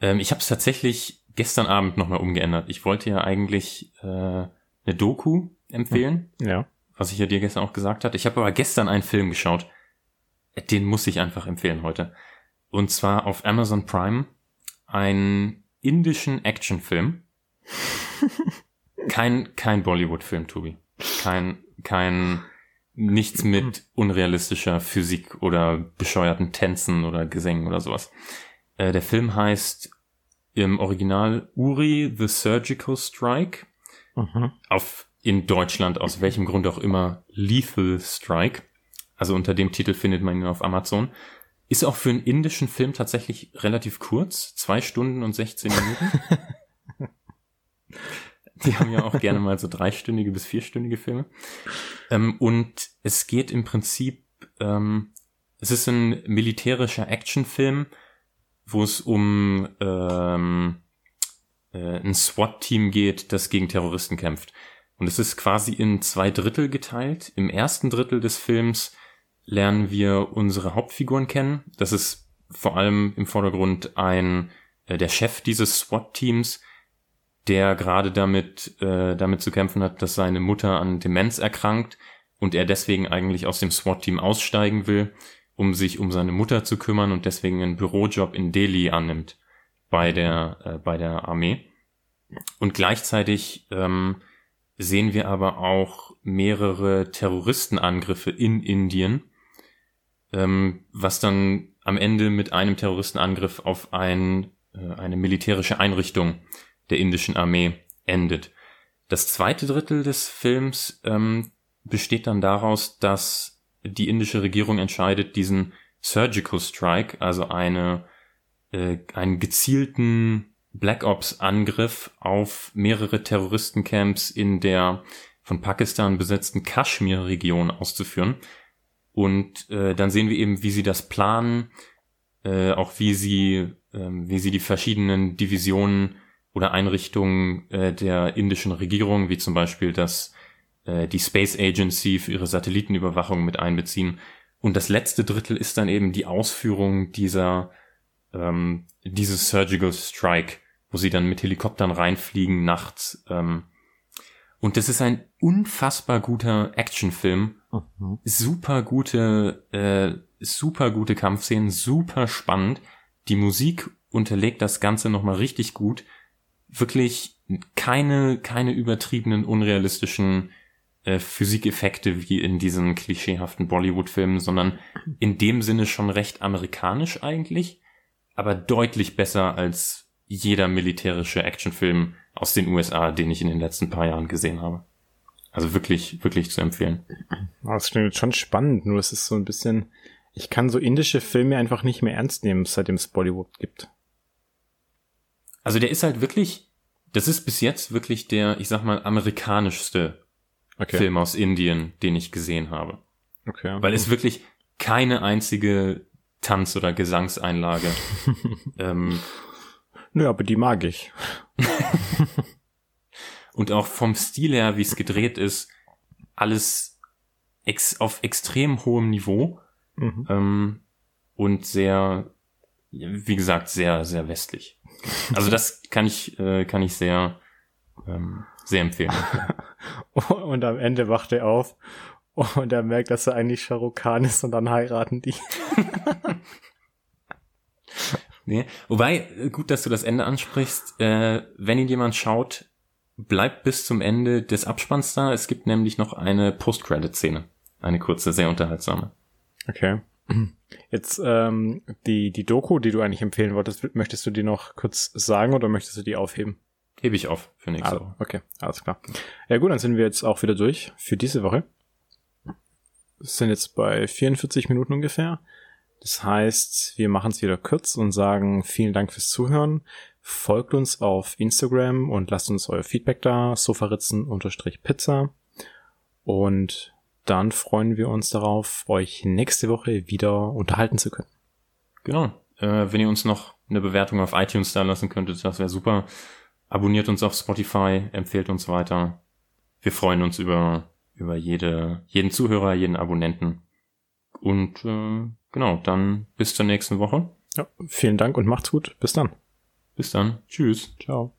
Ähm, ich habe es tatsächlich gestern Abend nochmal umgeändert. Ich wollte ja eigentlich äh, eine Doku empfehlen, Ja. was ich ja dir gestern auch gesagt hatte. Ich habe aber gestern einen Film geschaut. Den muss ich einfach empfehlen heute. Und zwar auf Amazon Prime einen indischen Actionfilm. kein kein Bollywood-Film, Tobi. Kein kein nichts mit unrealistischer Physik oder bescheuerten Tänzen oder Gesängen oder sowas. Äh, der Film heißt im Original Uri the Surgical Strike. Mhm. Auf in Deutschland aus welchem Grund auch immer Lethal Strike. Also unter dem Titel findet man ihn auf Amazon. Ist auch für einen indischen Film tatsächlich relativ kurz. Zwei Stunden und 16 Minuten. Die haben ja auch gerne mal so dreistündige bis vierstündige Filme. Ähm, und es geht im Prinzip, ähm, es ist ein militärischer Actionfilm, wo es um ähm, äh, ein SWAT-Team geht, das gegen Terroristen kämpft. Und es ist quasi in zwei Drittel geteilt. Im ersten Drittel des Films lernen wir unsere Hauptfiguren kennen. Das ist vor allem im Vordergrund ein äh, der Chef dieses SWAT-Teams, der gerade damit äh, damit zu kämpfen hat, dass seine Mutter an Demenz erkrankt und er deswegen eigentlich aus dem SWAT-Team aussteigen will, um sich um seine Mutter zu kümmern und deswegen einen Bürojob in Delhi annimmt bei der äh, bei der Armee. Und gleichzeitig ähm, sehen wir aber auch mehrere Terroristenangriffe in Indien, ähm, was dann am Ende mit einem Terroristenangriff auf ein, äh, eine militärische Einrichtung der indischen Armee endet. Das zweite Drittel des Films ähm, besteht dann daraus, dass die indische Regierung entscheidet, diesen Surgical Strike, also eine, äh, einen gezielten Black Ops Angriff auf mehrere Terroristencamps in der von Pakistan besetzten Kaschmir-Region auszuführen. Und äh, dann sehen wir eben, wie sie das planen, äh, auch wie sie, äh, wie sie die verschiedenen Divisionen oder Einrichtungen äh, der indischen Regierung, wie zum Beispiel das äh, die Space Agency für ihre Satellitenüberwachung mit einbeziehen. Und das letzte Drittel ist dann eben die Ausführung dieser ähm, dieses Surgical Strike, wo sie dann mit Helikoptern reinfliegen nachts. Ähm, und das ist ein unfassbar guter Actionfilm. Mhm. Super gute, äh, super gute Kampfszenen, super spannend. Die Musik unterlegt das Ganze nochmal richtig gut. Wirklich keine, keine übertriebenen, unrealistischen äh, Physikeffekte wie in diesen klischeehaften Bollywood-Filmen, sondern in dem Sinne schon recht amerikanisch eigentlich, aber deutlich besser als jeder militärische Actionfilm aus den USA, den ich in den letzten paar Jahren gesehen habe. Also wirklich, wirklich zu empfehlen. Aber Das klingt schon spannend, nur es ist so ein bisschen, ich kann so indische Filme einfach nicht mehr ernst nehmen, seitdem es Bollywood gibt. Also der ist halt wirklich, das ist bis jetzt wirklich der, ich sag mal, amerikanischste Okay. Film aus Indien, den ich gesehen habe. Okay. Weil es wirklich keine einzige Tanz- oder Gesangseinlage. ähm, Nö, aber die mag ich. und auch vom Stil her, wie es gedreht ist, alles ex auf extrem hohem Niveau Mhm. ähm, und sehr, wie gesagt, sehr, sehr westlich. Also das kann ich, äh, kann ich sehr, ähm, sehr empfehlen. Und am Ende wacht er auf und er merkt, dass er eigentlich Khan ist und dann heiraten die. Nee. Wobei, äh, gut, dass du das Ende ansprichst. Äh, wenn ihn jemand schaut, bleibt bis zum Ende des Abspanns da. Es gibt nämlich noch eine Post-Credit-Szene. Eine kurze, sehr unterhaltsame. Okay. Jetzt ähm, die, die Doku, die du eigentlich empfehlen wolltest, möchtest du die noch kurz sagen oder möchtest du die aufheben? Hebe ich auf für nächste Also, Woche. okay, alles klar. Ja gut, dann sind wir jetzt auch wieder durch für diese Woche. Wir sind jetzt bei 44 Minuten ungefähr. Das heißt, wir machen es wieder kurz und sagen vielen Dank fürs Zuhören. Folgt uns auf Instagram und lasst uns euer Feedback da, sofaritzen-pizza. Und dann freuen wir uns darauf, euch nächste Woche wieder unterhalten zu können. Genau. Äh, wenn ihr uns noch eine Bewertung auf iTunes da lassen könntet, das wäre super. Abonniert uns auf Spotify, empfehlt uns weiter. Wir freuen uns über, über jede, jeden Zuhörer, jeden Abonnenten. Und äh, genau, dann bis zur nächsten Woche. Ja, vielen Dank und macht's gut. Bis dann. Bis dann. Tschüss. Ciao.